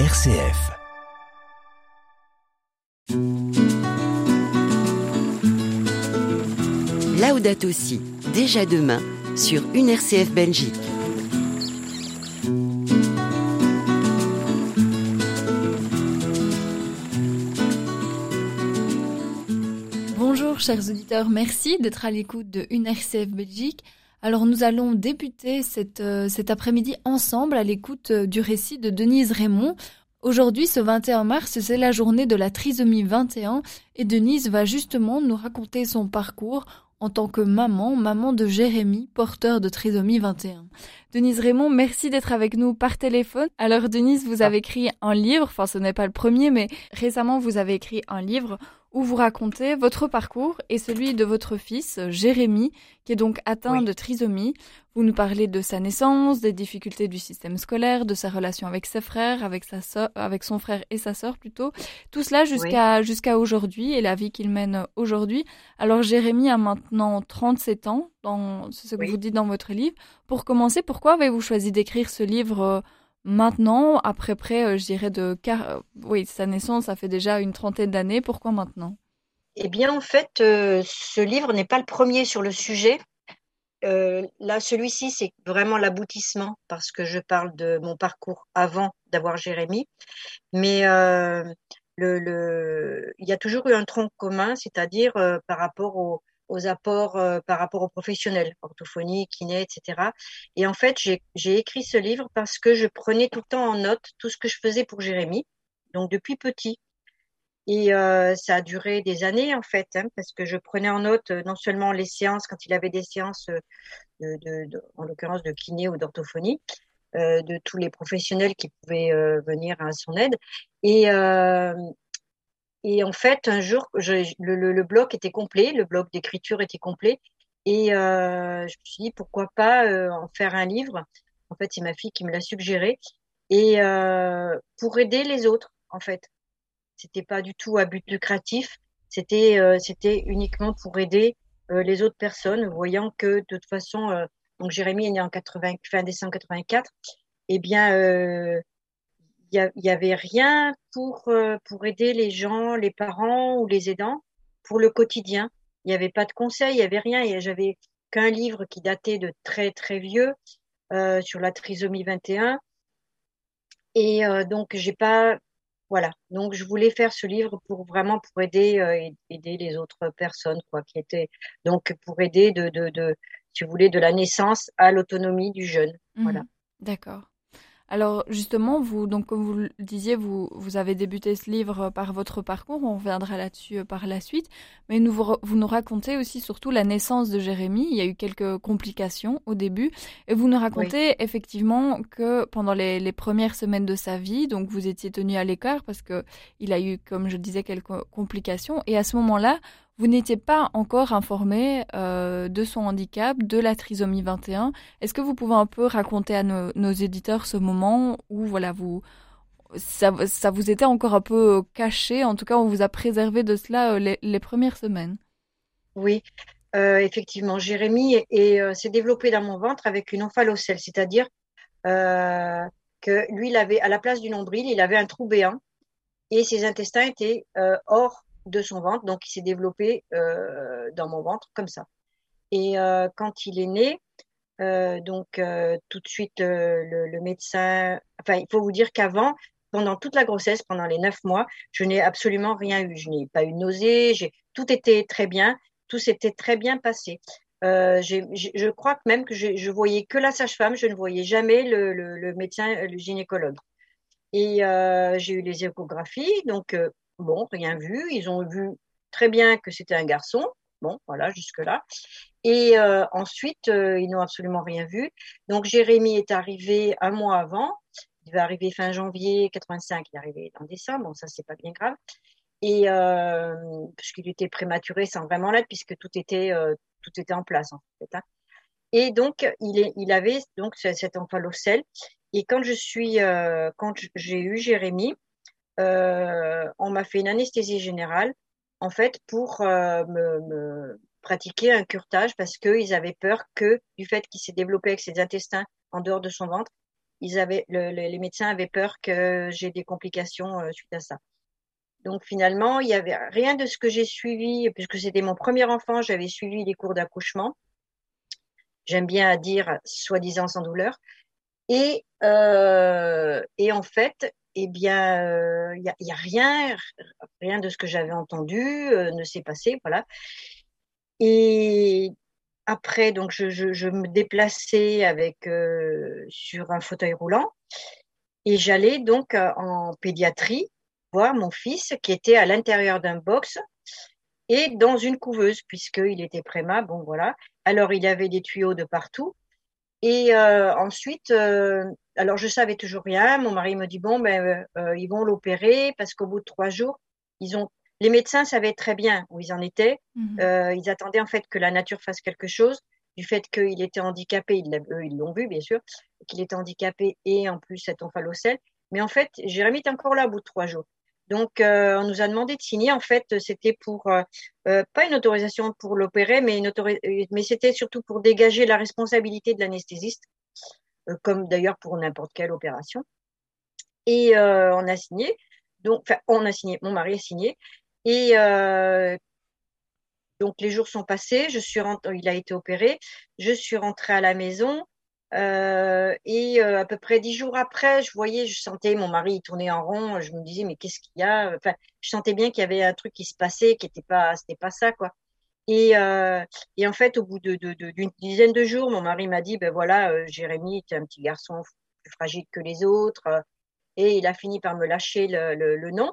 RCF. Laudato Si, déjà demain, sur une RCF Belgique. Bonjour chers auditeurs, merci d'être à l'écoute de une RCF Belgique. Alors nous allons débuter cette, euh, cet après-midi ensemble à l'écoute euh, du récit de Denise Raymond. Aujourd'hui, ce 21 mars, c'est la journée de la trisomie 21 et Denise va justement nous raconter son parcours en tant que maman, maman de Jérémy, porteur de trisomie 21. Denise Raymond, merci d'être avec nous par téléphone. Alors Denise, vous avez écrit un livre, enfin ce n'est pas le premier, mais récemment vous avez écrit un livre où vous racontez votre parcours et celui de votre fils, Jérémy, qui est donc atteint Oui. de trisomie. Vous nous parlez de sa naissance, des difficultés du système scolaire, de sa relation avec ses frères, avec sa avec son frère et sa sœur plutôt. Tout cela jusqu'à jusqu'à aujourd'hui et la vie qu'il mène aujourd'hui. Alors Jérémy a maintenant 37 ans, c'est ce que Oui. vous dites dans votre livre. Pour commencer, pourquoi avez-vous choisi d'écrire ce livre euh, maintenant, après près, euh, je dirais de car... euh, oui, sa naissance, ça fait déjà une trentaine d'années. Pourquoi maintenant? Eh bien, en fait, euh, ce livre n'est pas le premier sur le sujet. Là, celui-ci, c'est vraiment l'aboutissement parce que je parle de mon parcours avant d'avoir Jérémy. Mais le, le- il y a toujours eu un tronc commun, c'est-à-dire par rapport aux, aux apports, euh, par rapport aux professionnels, orthophonie, kiné, etc. Et en fait, j'ai, écrit ce livre parce que je prenais tout le temps en note tout ce que je faisais pour Jérémy, donc depuis petit. Et euh, ça a duré des années en fait, hein, parce que je prenais en note euh, non seulement les séances quand il avait des séances de, en l'occurrence de kiné ou d'orthophonie, de tous les professionnels qui pouvaient venir à son aide. Et, et en fait, un jour, le, bloc était complet, le bloc d'écriture était complet, et euh, je me suis dit pourquoi pas euh, en faire un livre? En fait, c'est ma fille qui me l'a suggéré, et euh, pour aider les autres, en fait c'était pas du tout à but lucratif. C'était c'était uniquement pour aider les autres personnes, voyant que de toute façon, donc Jérémy est né en 80, fin décembre 84. Eh bien, il y, a- il y avait rien pour euh, pour aider les gens, les parents ou les aidants pour le quotidien. Il n'y avait pas de conseils, il y avait rien. Et j'avais qu'un livre qui datait de très très vieux euh, sur la trisomie 21. Et euh, donc j'ai pas voilà, donc je voulais faire ce livre pour vraiment pour aider aid- aider les autres personnes quoi qui étaient donc pour aider de de de si vous voulez de la naissance à l'autonomie du jeune. Voilà. Mhm. D'accord. Alors justement, vous, donc comme vous le disiez, vous, vous avez débuté ce livre euh, par votre parcours, on reviendra là-dessus euh, par la suite, mais nous, vous, nous racontez aussi surtout la naissance de Jérémy, il y a eu quelques complications au début, et vous nous racontez effectivement que pendant les, les premières semaines de sa vie, donc vous étiez tenu à l'écart parce que il a eu, comme je disais, quelques complications, et à ce moment-là, vous n'étiez pas encore informé euh, de son handicap, de la trisomie 21, est-ce que vous pouvez un peu raconter à nos, éditeurs ce moment où voilà vous ça, vous était encore un peu caché, en tout cas on vous a préservé de cela euh, les, premières semaines. Oui, euh, effectivement, Jérémy est- est, euh, s'est développé dans mon ventre avec une omphalocèle, c'est-à-dire euh, que lui, avait à la place du nombril, il avait un trou béant et ses intestins étaient euh, hors de son ventre, donc il s'est développé euh, dans mon ventre comme ça. Et euh, quand il est né, euh, donc tout de suite le, médecin, enfin il faut vous dire qu'avant, pendant toute la grossesse, pendant les neuf mois, je n'ai absolument rien eu. Je n'ai pas eu de nausée, tout était très bien, tout s'était très bien passé. Je crois même que je, voyais que la sage-femme, je ne voyais jamais le, médecin, le gynécologue. Et j'ai eu les échographies, donc bon, rien vu. Ils ont vu très bien que c'était un garçon. Bon, voilà, jusque-là. Et euh, ensuite, euh, ils n'ont absolument rien vu. Donc, Jérémy est arrivé un mois avant. Il va arriver fin janvier 85. Il est arrivé en décembre. Bon, ça, c'est pas bien grave. Et euh, puisqu'il était prématuré sans vraiment l'être, puisque tout était, euh, tout était en place, en fait. hein. Et donc, il, est, il avait donc ce- cet omphalocèle. Et quand je suis, euh, quand j'ai eu Jérémy, on m'a fait une anesthésie générale, en fait, pour euh, me, pratiquer un curetage parce qu'ils avaient peur que, du fait qu'il s'est développé avec ses intestins en dehors de son ventre, ils avaient, les médecins avaient peur que j'ai des complications suite à ça. Donc finalement, il y avait rien de ce que j'ai suivi, puisque c'était mon premier enfant, j'avais suivi les cours d'accouchement. J'aime bien dire soi-disant sans douleur. Et, euh, et en fait, eh bien, il euh, n'y a, a, rien, rien de ce que j'avais entendu euh, ne s'est passé, voilà. Et après, donc, je me déplaçais avec euh, sur un fauteuil roulant et j'allais donc en pédiatrie voir mon fils qui était à l'intérieur d'un box et dans une couveuse puisqu'il était préma. Bon, voilà. Alors, il avait des tuyaux de partout. Et euh, ensuite, euh, alors je savais toujours rien. Mon mari me dit bon, ben euh, ils vont l'opérer parce qu'au bout de trois jours, ils ont les médecins savaient très bien où ils en étaient. Mhm. ils attendaient en fait que la nature fasse quelque chose. Du fait qu'il était handicapé, ils l'ont vu bien sûr, qu'il était handicapé et en plus cet omphalocèle. Mais en fait, Jérémy est encore là au bout de trois jours. Donc, euh, on nous a demandé de signer. En fait, c'était pour euh, euh, pas une autorisation pour l'opérer, mais une mais c'était surtout pour dégager la responsabilité de l'anesthésiste, comme d'ailleurs pour n'importe quelle opération. Et on a signé. Donc, enfin, on a signé. Mon mari a signé. Et donc, les jours sont passés. Je suis il a été opéré. Je suis rentrée à la maison. Euh, et euh, à peu près dix jours après, je voyais, je sentais mon mari tourner en rond. Je me disais, mais qu'est-ce qu'il y a? Enfin, je sentais bien qu'il y avait un truc qui se passait, qui n'était pas, c'était pas ça, quoi. Et, euh, et en fait, au bout d'une dizaine de jours, mon mari m'a dit, ben voilà, Jérémy, tu es un petit garçon plus fragile que les autres. Et il a fini par me lâcher le, le, le nom.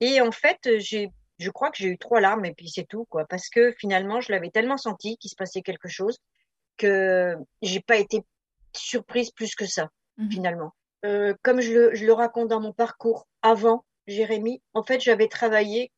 Et en fait, j'ai, je crois que j'ai eu trois larmes et puis c'est tout, quoi. Parce que finalement, je l'avais tellement senti qu'il se passait quelque chose que j'ai pas été surprise plus que ça, mhm. finalement. Euh, comme je le, je le, raconte dans mon parcours avant Jérémy, en fait, j'avais travaillé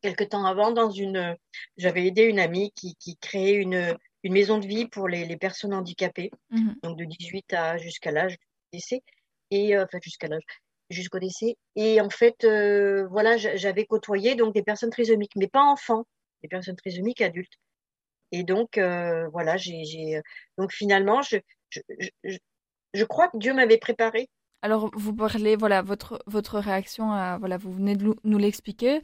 quelque temps avant dans une, j'avais aidé une amie qui, qui créait une, une maison de vie pour les, les personnes handicapées, mhm. donc de 18 à jusqu'à l'âge du décès, et euh, enfin jusqu'à l'âge jusqu'au décès. Et en fait, euh, voilà, j'avais côtoyé donc des personnes trisomiques, mais pas enfants, des personnes trisomiques adultes. Et donc, euh, voilà, j'ai, donc finalement, je, je, crois que Dieu m'avait préparé. Alors, vous parlez, voilà, votre, votre réaction à, voilà, vous venez de nous l'expliquer.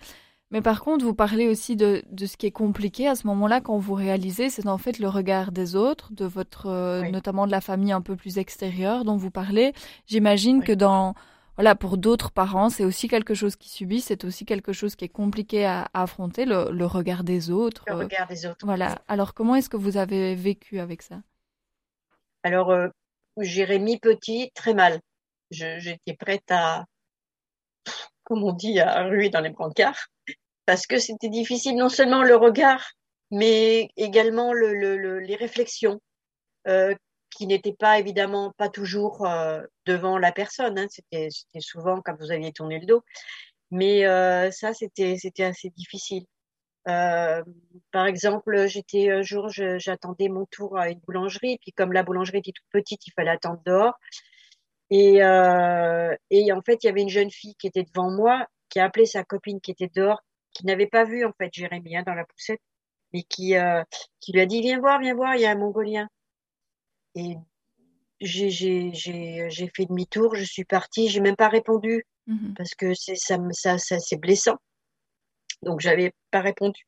Mais par contre, vous parlez aussi de, de ce qui est compliqué à ce moment-là quand vous réalisez, c'est en fait le regard des autres, de votre, euh, notamment de la famille un peu plus extérieure dont vous parlez. J'imagine que dans, voilà, pour d'autres parents, c'est aussi quelque chose qui subit, c'est aussi quelque chose qui est compliqué à, affronter, le, le, regard des autres. Le regard des autres. Voilà. Alors, comment est-ce que vous avez vécu avec ça? Alors, euh, Jérémy petit, très mal. J'étais prête à, comme on dit, à ruer dans les brancards, parce que c'était difficile, non seulement le regard, mais également le, le, les réflexions, euh, qui n'étaient pas évidemment pas toujours euh, devant la personne. Hein. C'était souvent quand vous aviez tourné le dos. Mais euh, ça, c'était assez difficile. Euh, par exemple, j'étais un jour, j'attendais mon tour à une boulangerie, puis comme la boulangerie était toute petite, il fallait attendre dehors. Et, euh, et en fait, il y avait une jeune fille qui était devant moi, qui a appelé sa copine qui était dehors, qui n'avait pas vu en fait Jérémy hein, dans la poussette, mais qui, euh, qui lui a dit viens voir, viens voir, il y a un Mongolien. Et j'ai fait demi-tour, je suis partie, j'ai même pas répondu mmh parce que c'est ça, ça, ça c'est blessant. Donc, j'avais pas répondu.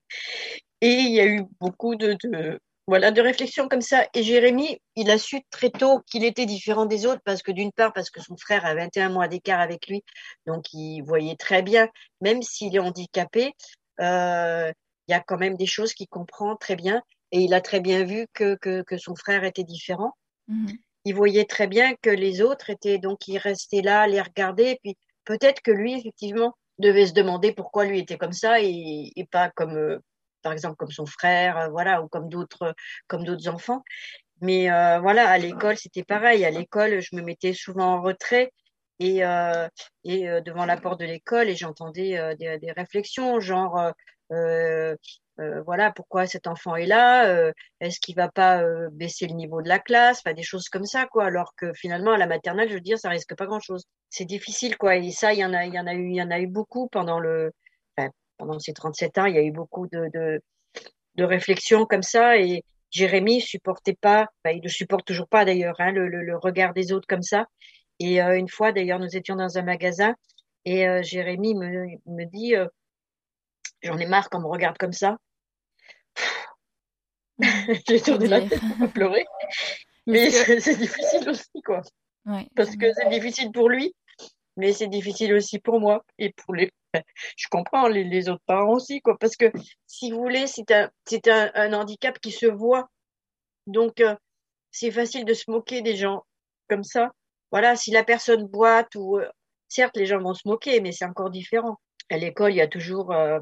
Et il y a eu beaucoup de, de voilà, de réflexions comme ça. Et Jérémy, il a su très tôt qu'il était différent des autres parce que d'une part, parce que son frère a 21 mois d'écart avec lui, donc il voyait très bien, même s'il est handicapé, euh, il y a quand même des choses qu'il comprend très bien. Et il a très bien vu que, que, que son frère était différent. Mhm. Il voyait très bien que les autres étaient, donc il restait là, les regarder, et puis peut-être que lui, effectivement, devait se demander pourquoi lui était comme ça et, pas comme, euh, par exemple, comme son frère, euh, voilà, ou comme d'autres, comme d'autres enfants. Mais euh, voilà, à l'école, c'était pareil. À l'école, je me mettais souvent en retrait et, et devant la porte de l'école et j'entendais des, réflexions, genre voilà, pourquoi cet enfant est là euh, Est-ce qu'il va pas euh, baisser le niveau de la classe Enfin, des choses comme ça, quoi. Alors que finalement, à la maternelle, je veux dire, ça risque pas grand-chose. C'est difficile, quoi. Et ça, il y en a, il y en a eu, il y en a eu beaucoup pendant le, pendant ces 37 ans. Il y a eu beaucoup de, de, de réflexions comme ça. Et, Jérémy supportait pas, il ne supporte toujours pas d'ailleurs, hein, le, regard des autres comme ça. Et une fois, d'ailleurs, nous étions dans un magasin et Jérémy me, me dit, j'en ai marre qu'on me regarde comme ça. J'ai tourné la tête pour pleurer. Mais c'est difficile aussi, quoi. Parce que c'est difficile pour lui, mais c'est difficile aussi pour moi et pour les. Je comprends les, autres parents aussi, quoi. Parce que si vous voulez, c'est un, c'est un, handicap qui se voit. Donc, euh, c'est facile de se moquer des gens comme ça. Voilà, si la personne boite ou. Euh, certes, les gens vont se moquer, mais c'est encore différent. À l'école, il y a toujours, euh,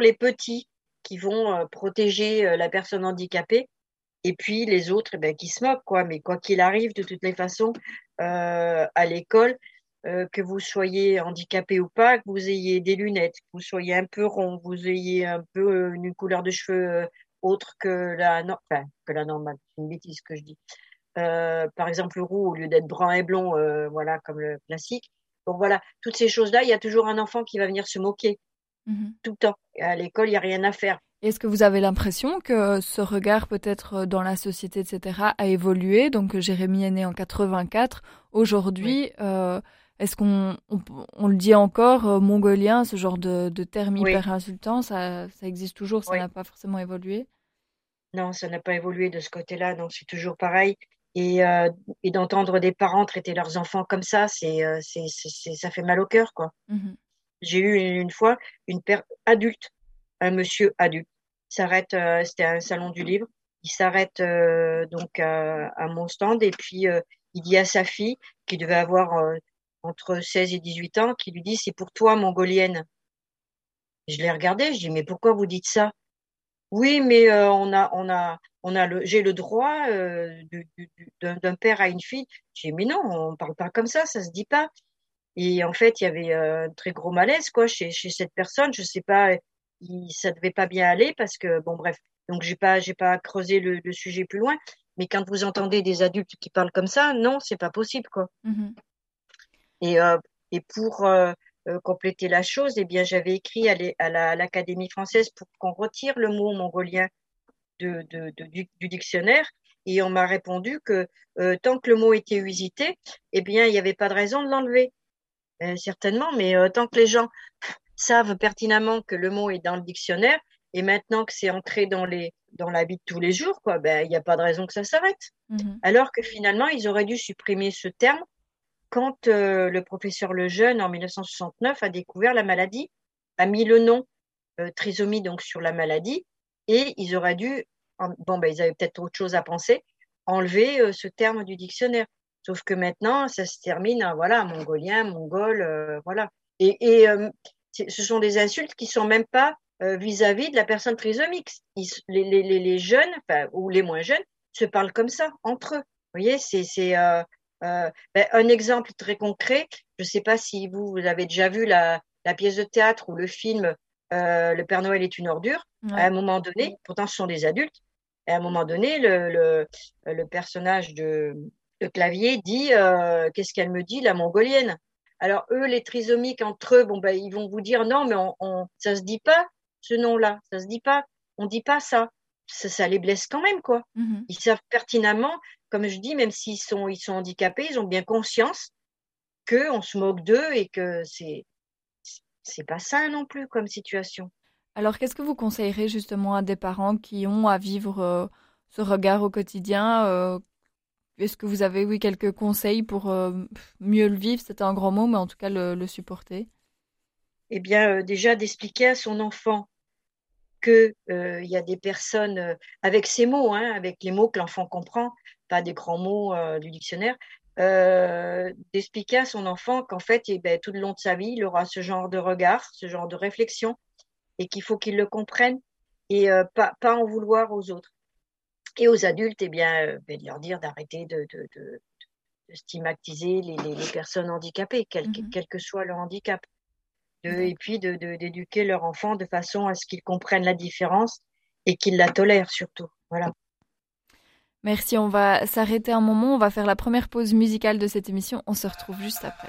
les petits qui vont protéger la personne handicapée et puis les autres eh ben, qui se moquent, quoi. Mais quoi qu'il arrive, de toutes les façons, euh, à l'école, euh, que vous soyez handicapé ou pas, que vous ayez des lunettes, que vous soyez un peu rond, que vous ayez un peu euh, une couleur de cheveux autre que la, enfin, que la normale, c'est une bêtise que je dis. par exemple, le roux, au lieu d'être brun et blond, voilà, comme le classique. Donc voilà, toutes ces choses-là, il y a toujours un enfant qui va venir se moquer mmh tout le temps. à l'école, il n'y a rien à faire. Est-ce que vous avez l'impression que ce regard peut-être euh, dans la société, etc., a évolué? Donc Jérémy est né en 84. Aujourd'hui, euh, est-ce qu'on on, le dit encore, euh, mongolien, ce genre de, de terme hyper insultant, ça, ça, existe toujours, ça n'a pas forcément évolué? Non, ça n'a pas évolué de ce côté-là, non, c'est toujours pareil. Et, et d'entendre des parents traiter leurs enfants comme ça, c'est, c'est, ça fait mal au cœur, quoi. Mmh J'ai eu une, fois une père adulte, un monsieur adulte, s'arrête, euh, c'était un salon du livre, il s'arrête euh, donc à, mon stand et puis euh, il dit à sa fille, qui devait avoir entre 16 et 18 ans, qui lui dit c'est pour toi, mongolienne. Je l'ai regardé, je dis mais pourquoi vous dites ça? Oui, mais on a, on a, on a le, j'ai le droit d'un père à une fille. J'ai mais non, on parle pas comme ça, ça se dit pas. Et en fait, il y avait un très gros malaise quoi chez, chez cette personne. Je sais pas, il, ça devait pas bien aller parce que bon bref. Donc j'ai pas j'ai pas creusé le, le, sujet plus loin. Mais quand vous entendez des adultes qui parlent comme ça, non, c'est pas possible quoi. Mmh et euh, et pour euh, euh, compléter la chose, eh bien j'avais écrit à l'Académie française pour qu'on retire le mot mongolien de, de, de du, du, dictionnaire. Et on m'a répondu que euh, tant que le mot était usité, eh bien il n'y avait pas de raison de l'enlever. Euh, certainement, mais tant que les gens savent pertinemment que le mot est dans le dictionnaire et maintenant que c'est entré dans les dans la vie de tous les jours, quoi, ben il n'y a pas de raison que ça s'arrête. Mhm. Alors que finalement, ils auraient dû supprimer ce terme quand euh, le professeur Lejeune, en 1969, a découvert la maladie, a mis le nom euh, trisomie donc sur la maladie, et ils auraient dû, bon ben ils avaient peut-être autre chose à penser, enlever euh, ce terme du dictionnaire. Sauf que maintenant, ça se termine, voilà, mongolien, mongol, voilà. Et, ce sont des insultes qui sont même pas vis-à-vis de la personne trisomique. les, les, jeunes, ou les moins jeunes, se parlent comme ça entre eux. Vous voyez, c'est euh, euh, ben, un exemple très concret. Je ne sais pas si vous, vous, avez déjà vu la, la, pièce de théâtre ou le film Le Père Noël est une ordure. À un moment donné, pourtant ce sont des adultes, à un moment donné, le, le, le personnage de, de Clavier dit Qu'est-ce qu'elle me dit, la mongolienne? Alors eux, les trisomiques entre eux, bon ben ils vont vous dire non, mais on, on ça se dit pas ce nom-là, ça se dit pas, on dit pas ça. Ça, les blesse quand même quoi. Mm-hmm. Ils savent pertinemment, comme je dis, même s'ils sont ils sont handicapés, ils ont bien conscience que on se moque d'eux et que c'est c'est pas sain non plus comme situation. Alors qu'est-ce que vous conseillerez justement à des parents qui ont à vivre euh, ce regard au quotidien euh, est-ce que vous avez, oui, quelques conseils pour euh, mieux le vivre? C'était un grand mot, mais en tout cas le, supporter. Eh bien, déjà d'expliquer à son enfant qu'il euh, y a des personnes avec ces mots, hein, avec les mots que l'enfant comprend, pas des grands mots du dictionnaire, d'expliquer à son enfant qu'en fait, eh ben, tout le long de sa vie, il aura ce genre de regard, ce genre de réflexion, et qu'il faut qu'il le comprenne et pas, pas en vouloir aux autres. Et aux adultes, eh bien, euh, ben, de leur dire d'arrêter de, de, de, de, stigmatiser les, les, les, personnes handicapées, quel, mmh quel, que soit leur handicap. Et puis d'éduquer leur enfant de façon à ce qu'ils comprennent la différence et qu'ils la tolèrent surtout. Voilà. Merci, on va s'arrêter un moment, on va faire la première pause musicale de cette émission, on se retrouve juste après.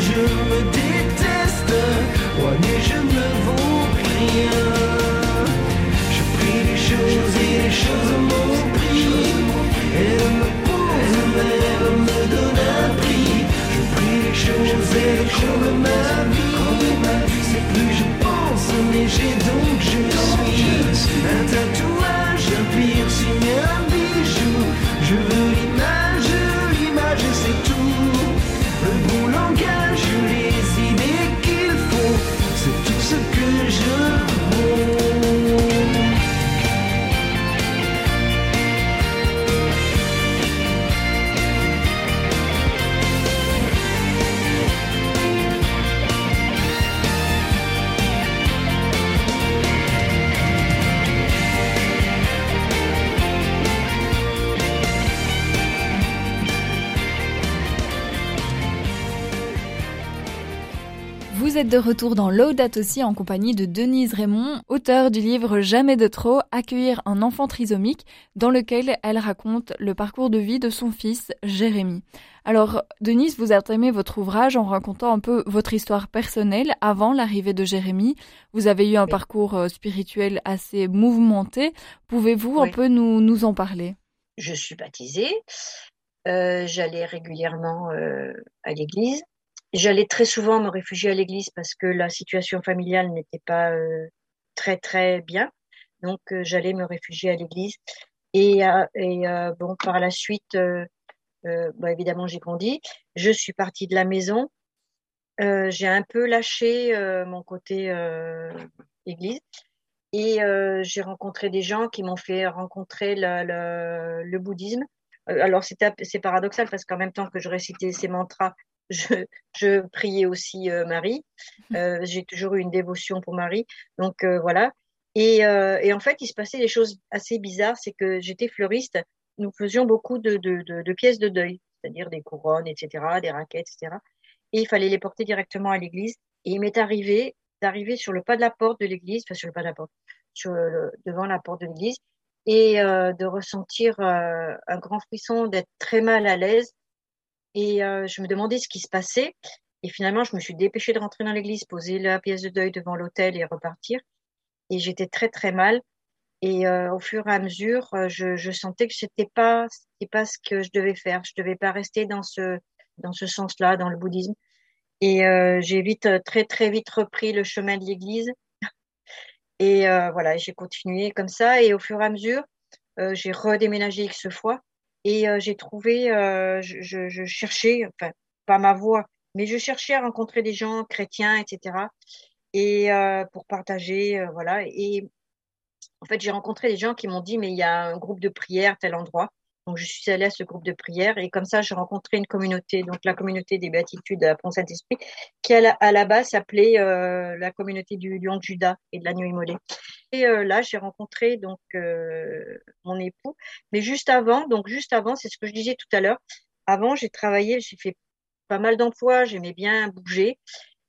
Je me déteste. Ouais, mais je ne vaux rien. Je prie les choses et les choses m'ont pris. Elles me posent, elles me donnent un prix. Je prie les choses et les choses ma vie. C'est plus je pense, mais j'ai donc je suis. Un tatouage, un piercing, un bijou. Je veux l'image êtes de retour dans Laudato aussi en compagnie de Denise Raymond, auteure du livre Jamais de trop, accueillir un enfant trisomique, dans lequel elle raconte le parcours de vie de son fils Jérémy. Alors, Denise, vous entamez votre ouvrage en racontant un peu votre histoire personnelle avant l'arrivée de Jérémy. Vous avez eu un Oui. parcours euh, spirituel assez mouvementé. Pouvez-vous un peu nous, nous en parler? Je suis baptisée. Euh, j'allais régulièrement euh, à l'église. J'allais très souvent me réfugier à l'église parce que la situation familiale n'était pas euh, très très bien. Donc euh, j'allais me réfugier à l'église. Et, euh, et euh, bon, par la suite, euh, euh, bah, évidemment, j'ai grandi. Je suis partie de la maison. J'ai un peu lâché mon côté église. Et j'ai rencontré des gens qui m'ont fait rencontrer la- la- le bouddhisme. Alors, c'est paradoxal parce qu'en même temps que je récitais ces mantras, je, je priais aussi euh, Marie. Euh, j'ai toujours eu une dévotion pour Marie. Donc, euh, voilà. Et, et en fait, il se passait des choses assez bizarres. C'est que j'étais fleuriste. Nous faisions beaucoup de, de, de, de pièces de deuil, c'est-à-dire des couronnes, etc., des raquettes, etc. Et il fallait les porter directement à l'église. Et il m'est arrivé d'arriver sur le pas de la porte de l'église, enfin sur le pas de la porte, sur le- devant la porte de l'église, et euh, de ressentir euh, un grand frisson, d'être très mal à l'aise. Et euh, je me demandais ce qui se passait. Et finalement, je me suis dépêchée de rentrer dans l'église, poser la pièce de deuil devant l'autel et repartir. Et j'étais très très mal. Et euh, au fur et à mesure, euh, je, sentais que c'était pas, c'était pas ce que je devais faire. Je devais pas rester dans ce, dans ce sens-là, dans le bouddhisme. Et j'ai vite, très très vite repris le chemin de l'église. Et voilà, j'ai continué comme ça. Et au fur et à mesure, j'ai redéménagé X fois. Et euh, j'ai trouvé, euh, je, je, je cherchais, enfin, pas ma voie, mais je cherchais à rencontrer des gens chrétiens, etc. Et euh, pour partager, euh, voilà. Et en fait, j'ai rencontré des gens qui m'ont dit, mais il y a un groupe de prière à tel endroit. Donc, je suis allée à ce groupe de prière et comme ça, j'ai rencontré une communauté, donc la communauté des béatitudes à Pont-Saint-Esprit, qui à la, à la base s'appelait euh, la communauté du lion de Judas et de l'agneau immolé. Euh, là, j'ai rencontré donc euh, mon époux. Mais juste avant, donc juste avant, c'est ce que je disais tout à l'heure. Avant, j'ai travaillé, j'ai fait pas mal d'emplois, j'aimais bien bouger.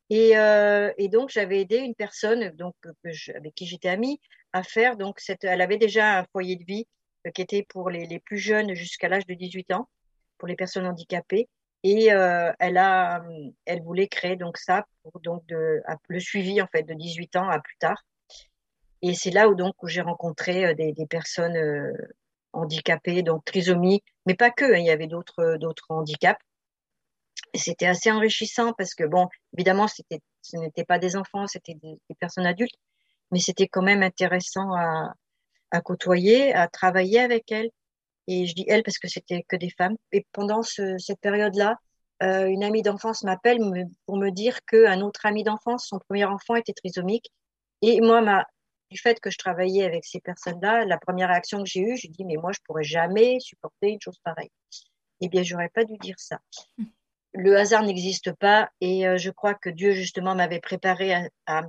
Et, euh, et donc, j'avais aidé une personne donc, je, avec qui j'étais amie à faire. Donc, cette, elle avait déjà un foyer de vie euh, qui était pour les, les plus jeunes jusqu'à l'âge de 18 ans, pour les personnes handicapées. Et euh, elle a, elle voulait créer donc ça pour donc de, le suivi en fait de 18 ans à plus tard. Et c'est là où donc où j'ai rencontré euh, des, personnes euh, handicapées, donc trisomie, mais pas que. Hein, il y avait d'autres d'autres handicaps. C'était assez enrichissant parce que bon, évidemment, c'était ce n'était pas des enfants, c'était des, personnes adultes, mais c'était quand même intéressant à, à côtoyer, à travailler avec elles. Et je dis elle parce que c'était que des femmes. Et pendant ce, cette période-là, euh, une amie d'enfance m'appelle pour me dire qu'un autre ami d'enfance, son premier enfant était trisomique. Et moi, ma, du fait que je travaillais avec ces personnes-là, la première réaction que j'ai eue, je dis mais moi, je pourrais jamais supporter une chose pareille. Eh bien, j'aurais pas dû dire ça. Mmh. Le hasard n'existe pas et euh, je crois que Dieu justement m'avait préparé à, à,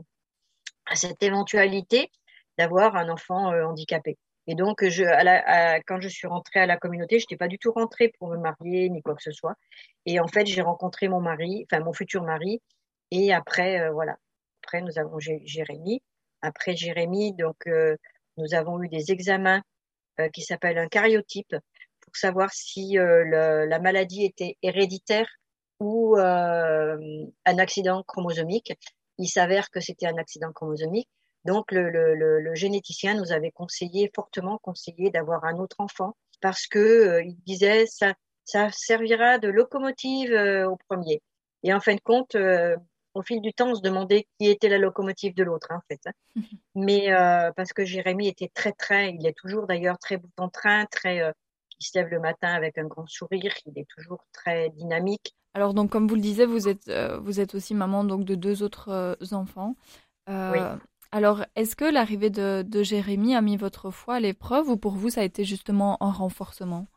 à, cette éventualité d'avoir un enfant euh, handicapé. Et donc, je, à la, à, quand je suis rentrée à la communauté, je n'étais pas du tout rentrée pour me marier ni quoi que ce soit. Et en fait, j'ai rencontré mon mari, enfin mon futur mari. Et après, euh, voilà. Après, nous avons Jérémy. Après Jérémy, donc, euh, nous avons eu des examens euh, qui s'appellent un cariotype pour savoir si euh, la maladie était héréditaire ou euh, un accident chromosomique. Il s'avère que c'était un accident chromosomique. Donc, le, le, le, généticien nous avait conseillé, fortement conseillé, d'avoir un autre enfant parce que euh, il disait ça, ça servira de locomotive euh, au premier. Et en fin de compte, au fil du temps, on se demandait qui était la locomotive de l'autre, hein, en fait. Hein. Mais euh, parce que Jérémy était très, très, il est toujours d'ailleurs très bout en train, très, euh, il se lève le matin avec un grand sourire, il est toujours très dynamique. Alors donc, comme vous le disiez, vous êtes, vous êtes aussi maman donc de deux autres enfants. oui. Alors, est-ce que l'arrivée de, de, Jérémy a mis votre foi à l'épreuve ou pour vous, ça a été justement un renforcement?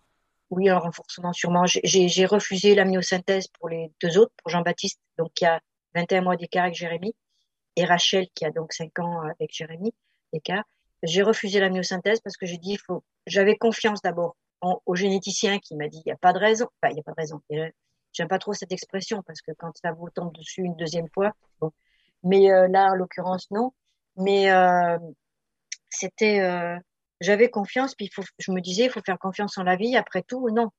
Oui, un renforcement sûrement. J'ai refusé la myosynthèse pour les deux autres, pour Jean-Baptiste, donc qui a 21 mois d'écart avec Jérémy, et Rachel, qui a donc 5 ans avec Jérémy d'écart. J'ai refusé la myosynthèse parce que j'ai dit, faut, j'avais confiance d'abord au généticien qui m'a dit, il n'y a pas de raison, enfin, il n'y a pas de raison. J'aime pas trop cette expression parce que quand ça vous tombe dessus une deuxième fois. Mais euh, là, en l'occurrence, non. Mais euh, c'était, euh, j'avais confiance, puis faut, je me disais, il faut faire confiance en la vie. Après tout, non.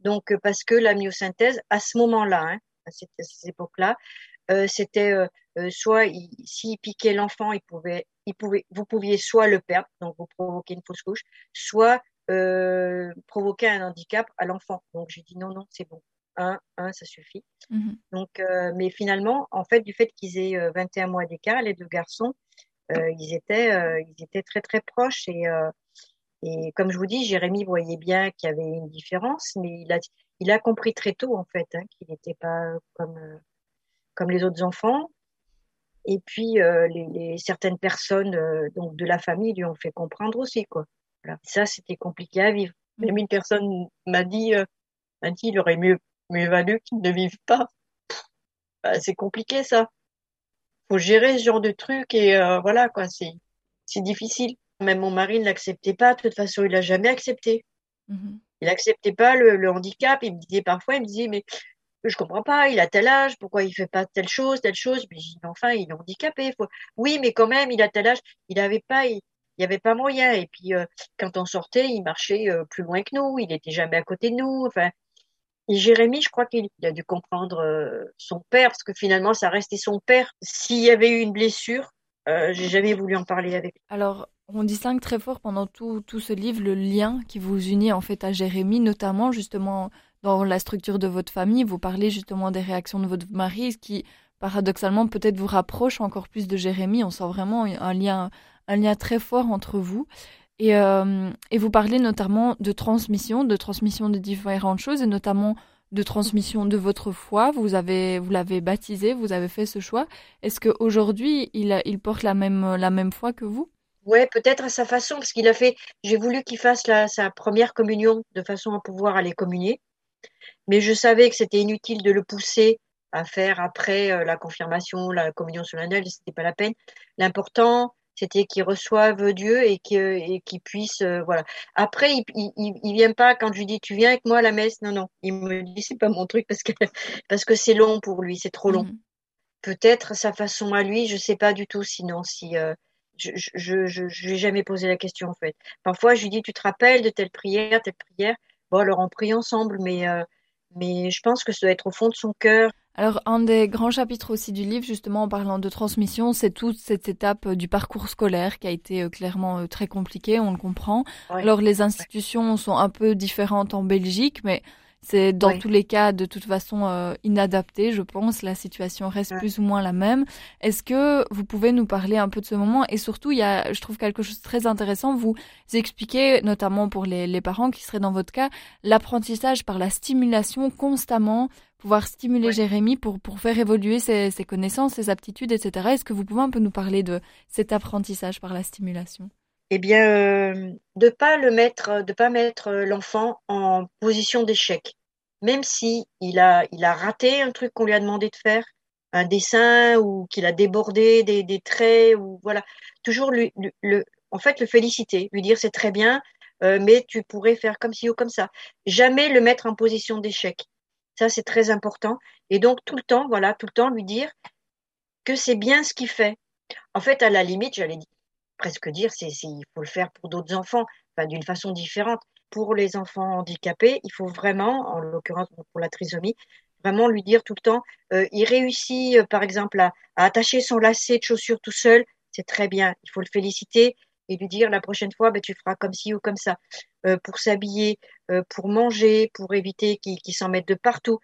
Donc parce que la myosynthèse, à ce moment-là, hein, à cette, époque-là, euh, c'était euh, soit s'il piquait l'enfant, il pouvait, il pouvait, vous pouviez soit le perdre, donc vous provoquer une fausse couche, soit euh, provoquer un handicap à l'enfant. Donc j'ai dit non, non, c'est bon. Un, un, ça suffit. Mmh. Donc, euh, mais finalement, en fait, du fait qu'ils aient 21 mois d'écart, les deux garçons, euh, ils étaient, euh, ils étaient très très proches et euh, et comme je vous dis, Jérémy voyait bien qu'il y avait une différence, mais il a il a compris très tôt en fait hein, qu'il n'était pas comme comme les autres enfants. Et puis les, les, certaines personnes donc de la famille lui ont fait comprendre aussi quoi. Voilà. Ça c'était compliqué à vivre. Même une personne m'a dit, m'a dit il aurait mieux mieux valu qu'il ne vive pas. Bah, c'est compliqué ça faut gérer ce genre de truc et euh, voilà quoi, c'est c'est difficile. Même mon mari ne l'acceptait pas. De toute façon, il l'a jamais accepté. Mmh. Il acceptait pas le, le, handicap. Il me disait parfois, il me disait mais je comprends pas. Il a tel âge, pourquoi il fait pas telle chose, telle chose. Mais enfin, il est handicapé. Faut... Oui, mais quand même, il a tel âge. Il avait pas, il, il y avait pas moyen. Et puis euh, quand on sortait, il marchait euh, plus loin que nous. Il était jamais à côté de nous. Enfin, et Jérémy, je crois qu'il a dû comprendre euh, son père, parce que finalement, ça restait son père. S'il y avait eu une blessure, j'ai jamais voulu en parler avec lui. Alors, on distingue très fort pendant tout, tout ce livre le lien qui vous unit en fait à Jérémy, notamment justement dans la structure de votre famille. Vous parlez justement des réactions de votre mari, ce qui paradoxalement peut-être vous rapproche encore plus de Jérémy. On sent vraiment un lien, un lien très fort entre vous. Et, euh, et, vous parlez notamment de transmission, de transmission de différentes choses, et notamment de transmission de votre foi. Vous avez, vous l'avez baptisé, vous avez fait ce choix. Est-ce qu'aujourd'hui, il, il porte la même, foi que vous? Ouais, peut-être à sa façon, parce qu'il a fait. J'ai voulu qu'il fasse sa première communion de façon à pouvoir aller communier, mais je savais que c'était inutile de le pousser à faire après euh, la confirmation, la communion solennelle. C'était pas la peine. L'important, c'était qu'il reçoive Dieu et qu'il et qu'il puisse, euh, voilà. Après, il, il, il vient pas quand je lui dis tu viens avec moi à la messe? Non, non. Il me dit c'est pas mon truc parce que parce que c'est long pour lui, c'est trop long. Mhm. Peut-être sa façon à lui, je sais pas du tout. Sinon, si euh, je je je je lui ai jamais posé la question en fait. Parfois, je lui dis tu te rappelles de telle prière, telle prière? Bon, alors on prie ensemble, mais euh, mais je pense que ça doit être au fond de son cœur. Alors, un des grands chapitres aussi du livre, justement, en parlant de transmission, c'est toute cette étape euh, du parcours scolaire qui a été euh, clairement très compliquée, on le comprend. Ouais. Alors, les institutions sont un peu différentes en Belgique, mais c'est dans tous les cas de toute façon euh, inadapté, je pense. La situation reste plus ou moins la même. Est-ce que vous pouvez nous parler un peu de ce moment? Et surtout, il y a, je trouve quelque chose de très intéressant. Vous expliquez, notamment pour les, les parents qui seraient dans votre cas, l'apprentissage par la stimulation constamment, pouvoir stimuler. Jérémy pour, pour faire évoluer ses, ses connaissances, ses aptitudes, etc. Est-ce que vous pouvez un peu nous parler de cet apprentissage par la stimulation? Eh bien, euh, de pas le mettre, de pas mettre euh, l'enfant en position d'échec, même si il a, il a raté un truc qu'on lui a demandé de faire, un dessin ou qu'il a débordé des, des traits ou voilà, toujours lui, le, en fait, le féliciter, lui dire c'est très bien, euh, mais tu pourrais faire comme ci ou comme ça. Jamais le mettre en position d'échec. Ça, c'est très important. Et donc, tout le temps, voilà, tout le temps lui dire que c'est bien ce qu'il fait. En fait, à la limite, j'allais dire presque dire, c'est, il faut le faire pour d'autres enfants, enfin, d'une façon différente. Pour les enfants handicapés, il faut vraiment, en l'occurrence pour la trisomie, vraiment lui dire tout le temps, euh, il réussit, euh, par exemple, à, attacher son lacet de chaussure tout seul, c'est très bien, il faut le féliciter et lui dire la prochaine fois, ben, tu feras comme ci ou comme ça. Euh, pour s'habiller, pour manger, pour éviter qu'il s'en mette de partout.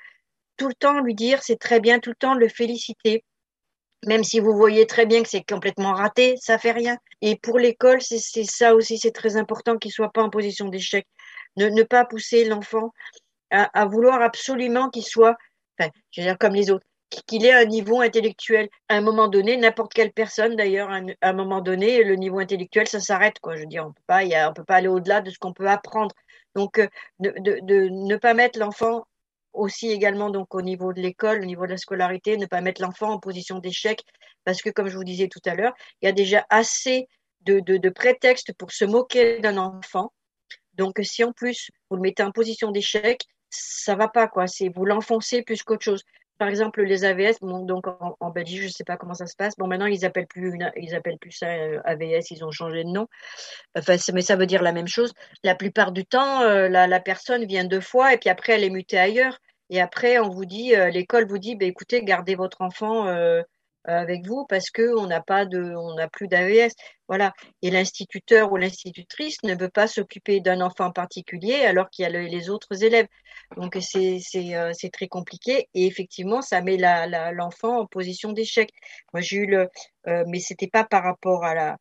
Tout le temps lui dire, c'est très bien, tout le temps le féliciter même si vous voyez très bien que c'est complètement raté, ça fait rien. Et pour l'école, c'est ça aussi, c'est très important qu'il soit pas en position d'échec. Ne, pas pousser l'enfant à, vouloir absolument qu'il soit, enfin, je veux dire comme les autres, qu'il ait un niveau intellectuel. À un moment donné, n'importe quelle personne, d'ailleurs, à un- moment donné, le niveau intellectuel, ça s'arrête, quoi. Je veux dire, on peut pas, y a, on peut pas aller au-delà de ce qu'on peut apprendre. Donc, euh, de ne pas mettre l'enfant aussi également donc au niveau de l'école, au niveau de la scolarité, ne pas mettre l'enfant en position d'échec, parce que comme je vous disais tout à l'heure, il y a déjà assez de, prétextes pour se moquer d'un enfant. Donc si en plus vous le mettez en position d'échec, ça va pas quoi. C'est vous l'enfoncez plus qu'autre chose. Par exemple, les AVS, donc en, Belgique, je sais pas comment ça se passe. Bon, maintenant ils appellent plus, ils appellent plus ça euh, AVS, ils ont changé de nom. Mais ça veut dire la même chose. La plupart du temps, euh, la, personne vient deux fois et puis après elle est mutée ailleurs. Et après, on vous dit, euh, l'école vous dit, bah, écoutez, gardez votre enfant avec vous parce que on n'a pas de, on n'a plus d'AVS. Voilà. Et l'instituteur ou l'institutrice ne veut pas s'occuper d'un enfant en particulier alors qu'il y a le- les autres élèves. Donc c'est euh, très compliqué et effectivement, ça met l'enfant en position d'échec. Moi, j'ai eu le, euh, mais c'était pas par rapport à la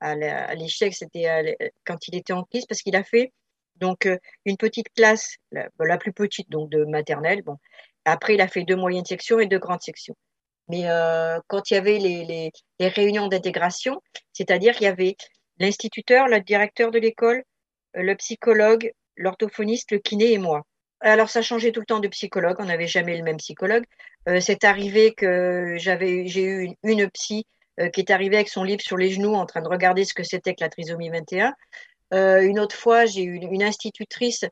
à l'échec, c'était quand il était en crise parce qu'il a fait donc euh, une petite classe, la, la plus petite donc de maternelle. Bon, après il a fait deux moyennes sections et deux grandes sections. Mais euh, quand il y avait les, les, les réunions d'intégration, c'est-à-dire qu'il y avait l'instituteur, le directeur de l'école, le psychologue, l'orthophoniste, le kiné et moi. Alors ça changeait tout le temps de psychologue, on n'avait jamais le même psychologue. Euh, c'est arrivé que j'avais j'ai eu une, une psy euh, qui est arrivée avec son livre sur les genoux en train de regarder ce que c'était que la trisomie 21. Euh, une autre fois, j'ai eu une, institutrice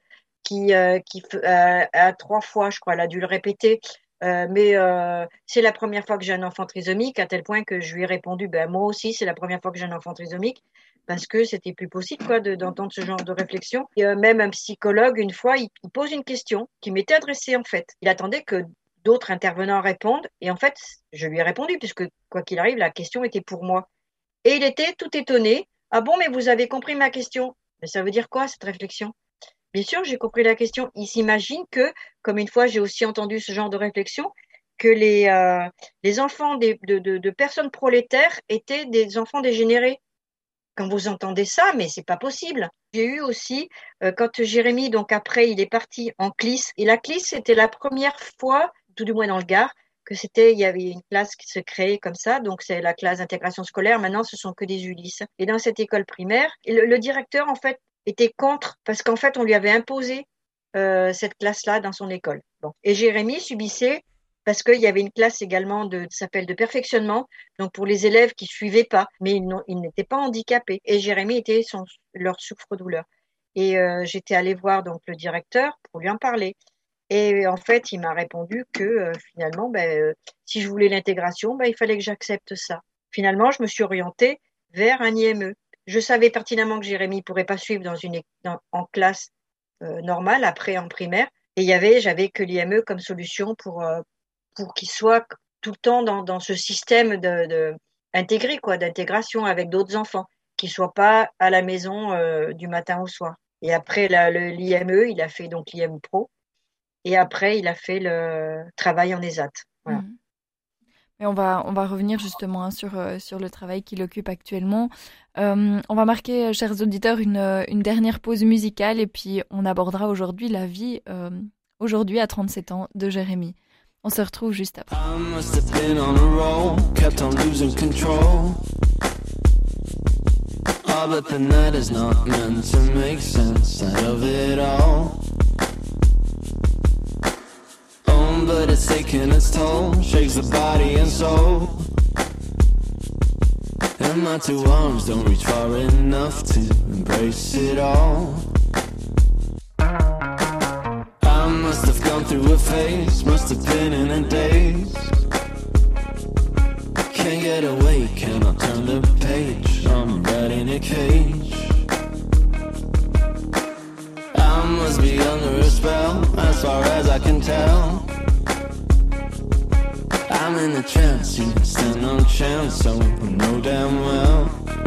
qui, euh, qui euh, à trois fois, je crois, elle a dû le répéter. Euh, mais euh, c'est la première fois que j'ai un enfant trisomique, à tel point que je lui ai répondu, ben moi aussi, c'est la première fois que j'ai un enfant trisomique, parce que c'était plus possible quoi de- d'entendre ce genre de réflexion. Euh, même un psychologue, une fois, il, il pose une question qui m'était adressée en fait. Il attendait que d'autres intervenants répondent, et en fait, je lui ai répondu, puisque quoi qu'il arrive, la question était pour moi. Et il était tout étonné. Ah bon, mais vous avez compris ma question Mais ça veut dire quoi cette réflexion? Bien sûr, j'ai compris la question. Il s'imagine que, comme une fois j'ai aussi entendu ce genre de réflexion, que les, euh, les enfants des, de, de, personnes prolétaires étaient des enfants dégénérés. Quand vous entendez ça, mais c'est pas possible. J'ai eu aussi, euh, quand Jérémy, donc après, il est parti en CLIS, et la CLIS, c'était la première fois, tout du moins dans le Gard, que c'était, il y avait une classe qui se créait comme ça, donc c'est la classe d'intégration scolaire. Maintenant, ce sont que des Ulysses. Et dans cette école primaire, le directeur, en fait, était contre parce qu'en fait, on lui avait imposé euh, cette classe-là dans son école. Et Jérémy subissait parce qu'il y avait une classe également de, s'appelle de perfectionnement, donc pour les élèves qui suivaient pas, mais ils, n'étaient pas handicapés. Et Jérémy était son, leur souffre-douleur. Et euh, j'étais allée voir donc le directeur pour lui en parler. Et en fait, il m'a répondu que euh, finalement, ben, si je voulais l'intégration, ben, il fallait que j'accepte ça. Finalement, je me suis orientée vers un IME. Je savais pertinemment que Jérémy pourrait pas suivre dans une en classe euh, normale après en primaire. Et il y avait, j'avais que l'IME comme solution pour euh, pour qu'il soit tout le temps dans, ce système de, intégré quoi, d'intégration avec d'autres enfants, qu'il soit pas à la maison euh, du matin au soir. Et après l'IME, il a fait donc l'IM Pro. Et après, il a fait le travail en ESAT. Voilà. Mhm. On va, revenir justement hein, sur, euh, sur le travail qu'il occupe actuellement. Euh, on va marquer, euh, chers auditeurs, une, dernière pause musicale et puis on abordera aujourd'hui la vie, aujourd'hui à 37 ans, de Jérémy. On se retrouve juste après. But it's taking its toll, shakes the body and soul. And my two arms don't reach far enough to embrace it all. I must have gone through a phase, must have been in a daze. Can't get away, cannot turn the page. I'm right in a cage. I must be under a spell, as far as I can tell. I'm in a trance, you stand no chance, I know damn well.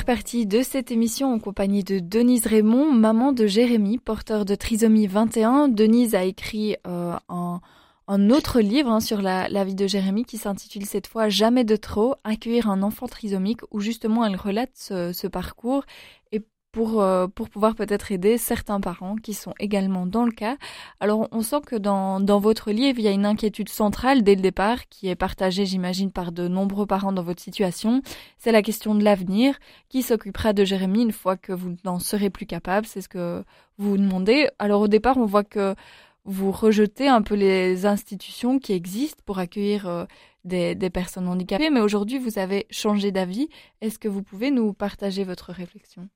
Partie de cette émission en compagnie de Denise Raymond, maman de Jérémy, porteur de trisomie 21. Denise a écrit euh, un, autre livre hein, sur la, la, vie de Jérémy qui s'intitule cette fois Jamais de trop, accueillir un enfant trisomique, où justement elle relate ce, ce parcours et pour, euh, pour pouvoir peut-être aider certains parents qui sont également dans le cas. Alors on sent que dans, dans votre livre, il y a une inquiétude centrale dès le départ qui est partagée, j'imagine, par de nombreux parents dans votre situation. C'est la question de l'avenir. Qui s'occupera de Jérémy une fois que vous n'en serez plus capable? C'est ce que vous vous demandez. Alors au départ, on voit que vous rejetez un peu les institutions qui existent pour accueillir euh, des, des personnes handicapées, mais aujourd'hui vous avez changé d'avis. Est-ce que vous pouvez nous partager votre réflexion?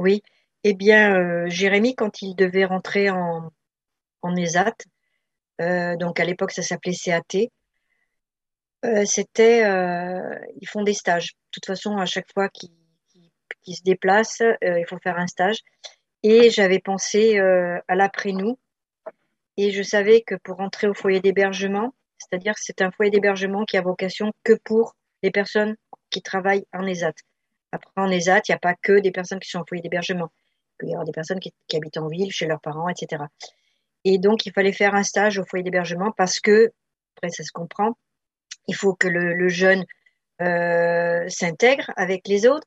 Oui. Eh bien, euh, Jérémy, quand il devait rentrer en, en ESAT, euh, donc à l'époque ça s'appelait CAT, euh, c'était, ils font des stages. De toute façon, à chaque fois qu'ils se déplacent, il faut faire un stage. Et j'avais pensé à l'après-nous. Et je savais que pour rentrer au foyer d'hébergement, c'est-à-dire que c'est un foyer d'hébergement qui a vocation que pour les personnes qui travaillent en ESAT. Après, en ESAT, il n'y a pas que des personnes qui sont en foyer d'hébergement. Il peut y avoir des personnes qui, habitent en ville, chez leurs parents, etc. Et donc, il fallait faire un stage au foyer d'hébergement parce que, après, ça se comprend, il faut que le, jeune euh, s'intègre avec les autres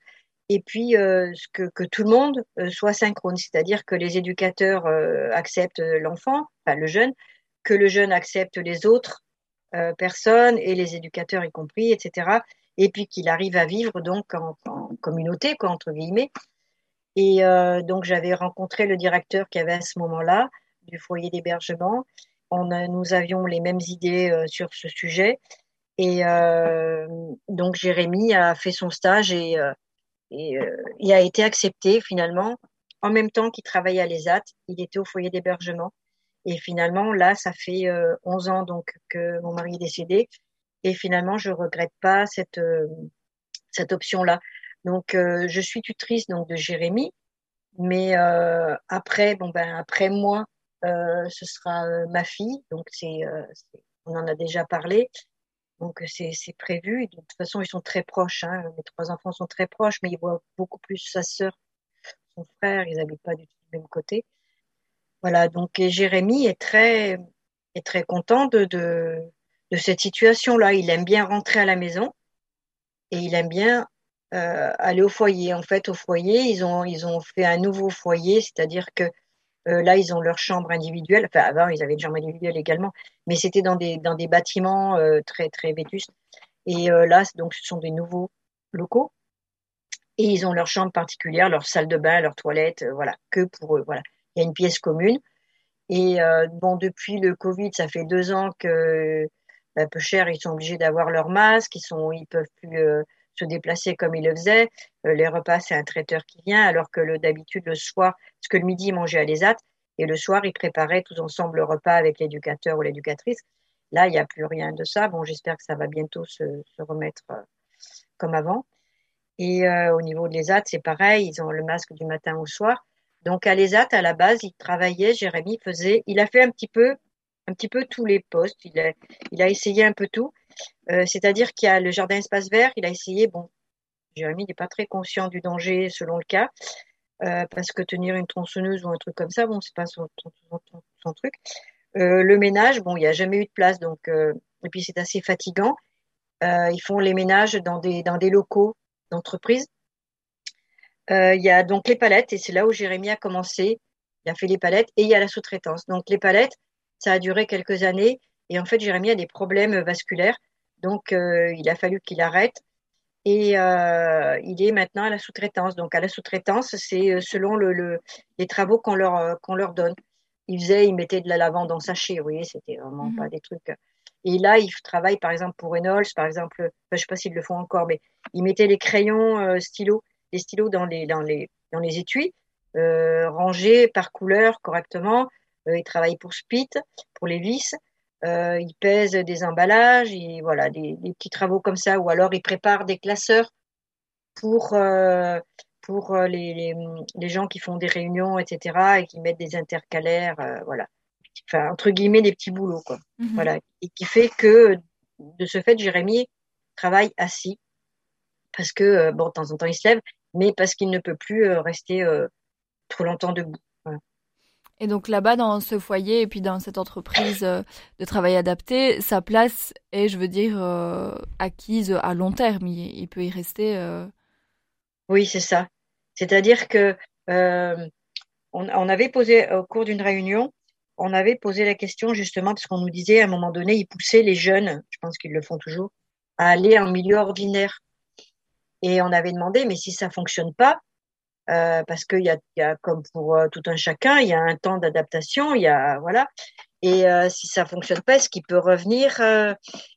et puis euh, que, tout le monde euh, soit synchrone, c'est-à-dire que les éducateurs acceptent l'enfant, enfin le jeune, que le jeune accepte les autres personnes et les éducateurs y compris, etc et puis qu'il arrive à vivre donc en, communauté, quoi, entre guillemets. Et euh, donc j'avais rencontré le directeur qui avait à ce moment-là du foyer d'hébergement. On nous avions les mêmes idées euh, sur ce sujet. Et euh, donc Jérémy a fait son stage et, et il a été accepté finalement. En même temps qu'il travaillait à l'ESAT, il était au foyer d'hébergement. Et finalement, là, ça fait 11 ans donc que mon mari est décédé et finalement, je regrette pas cette, euh, cette option-là. Donc, euh, je suis tutrice donc de Jérémy, mais euh, après, bon ben après moi, ce sera ma fille. Donc c'est, on en a déjà parlé. Donc c'est prévu. de toute façon, ils sont très proches. Hein. Mes trois enfants sont très proches, mais ils voient beaucoup plus sa sœur, son frère. Ils habitent pas du tout du même côté. Voilà. Donc Jérémy est très est très content de, de de cette situation-là. Il aime bien rentrer à la maison et il aime bien euh, aller au foyer. En fait, au foyer, ils ont, ils ont fait un nouveau foyer, c'est-à-dire que euh, là, ils ont leur chambre individuelle. Enfin, avant, ils avaient une chambre individuelle également, mais c'était dans des, dans des bâtiments euh, très, très vétustes. Et là, donc, ce sont des nouveaux locaux. Et ils ont leur chambre particulière, leur salle de bain, leur toilette, voilà, que pour eux. Voilà. Il y a une pièce commune. Et bon, depuis le Covid, ça fait deux ans que un peu cher, ils sont obligés d'avoir leur masque, ils sont, ils peuvent plus euh, se déplacer comme ils le faisaient. Euh, les repas, c'est un traiteur qui vient, alors que d'habitude le soir, parce que le midi ils mangeaient à l'ESAT et le soir ils préparaient tous ensemble le repas avec l'éducateur ou l'éducatrice. Là, il n'y a plus rien de ça. Bon, j'espère que ça va bientôt se, se remettre euh, comme avant. Et au niveau de l'ESAT, c'est pareil, ils ont le masque du matin au soir. Donc à l'ESAT, à la base, il travaillait, Jérémy faisait, il a fait un petit peu un petit peu tous les postes. Il a, il a essayé un peu tout. Euh, c'est-à-dire qu'il y a le jardin espace vert, il a essayé, bon, Jérémy n'est pas très conscient du danger selon le cas, euh, parce que tenir une tronçonneuse ou un truc comme ça, bon, c'est pas son, truc. Euh, le ménage, bon, il n'y a jamais eu de place, donc, et puis c'est assez fatigant. ils font les ménages dans des, dans des locaux d'entreprise. il y a donc les palettes, et c'est là où Jérémy a commencé. Il a fait les palettes, et il y a la sous-traitance. Donc les palettes, ça a duré quelques années et en fait, Jérémy a des problèmes vasculaires. Donc, euh, il a fallu qu'il arrête. Et euh, il est maintenant à la sous-traitance. Donc, à la sous-traitance, c'est euh, selon le, les travaux qu'on leur, qu'on leur donne. Il faisait, il mettait de la lavande en sachet. Vous voyez, c'était vraiment pas mhm. des trucs. Et là, il travaille par exemple pour Reynolds, par exemple. Enfin, je sais pas s'ils le font encore, mais il mettait les crayons, stylos, les stylos dans les, dans les, dans les étuis, rangés par couleur correctement. Euh, il travaille pour Spit, pour les vis. Euh, il pèse des emballages, il, voilà, des, petits travaux comme ça, ou alors il prépare des classeurs pour euh, pour les, les, gens qui font des réunions, etc., et qui mettent des intercalaires, voilà. Enfin, entre guillemets, des petits boulots, quoi. Mhm. Voilà. Et qui fait que, de ce fait, Jérémy travaille assis. parce que, bon, de temps en temps, il se lève, mais parce qu'il ne peut plus rester trop longtemps debout. Et donc là-bas, dans ce foyer et puis dans cette entreprise de travail adapté, sa place est, je veux dire, acquise à long terme. Il, peut y rester. Oui, c'est ça. C'est-à-dire que on, avait posé au cours d'une réunion, on avait posé la question justement parce qu'on nous disait à un moment donné, ils poussaient les jeunes, je pense qu'ils le font toujours, à aller en milieu ordinaire. Et on avait demandé, mais si ça fonctionne pas, euh, parce qu'il y a, y a, comme pour euh, tout un chacun, il y a un temps d'adaptation, il y a voilà. Et euh, si ça fonctionne pas, est-ce qu'il peut revenir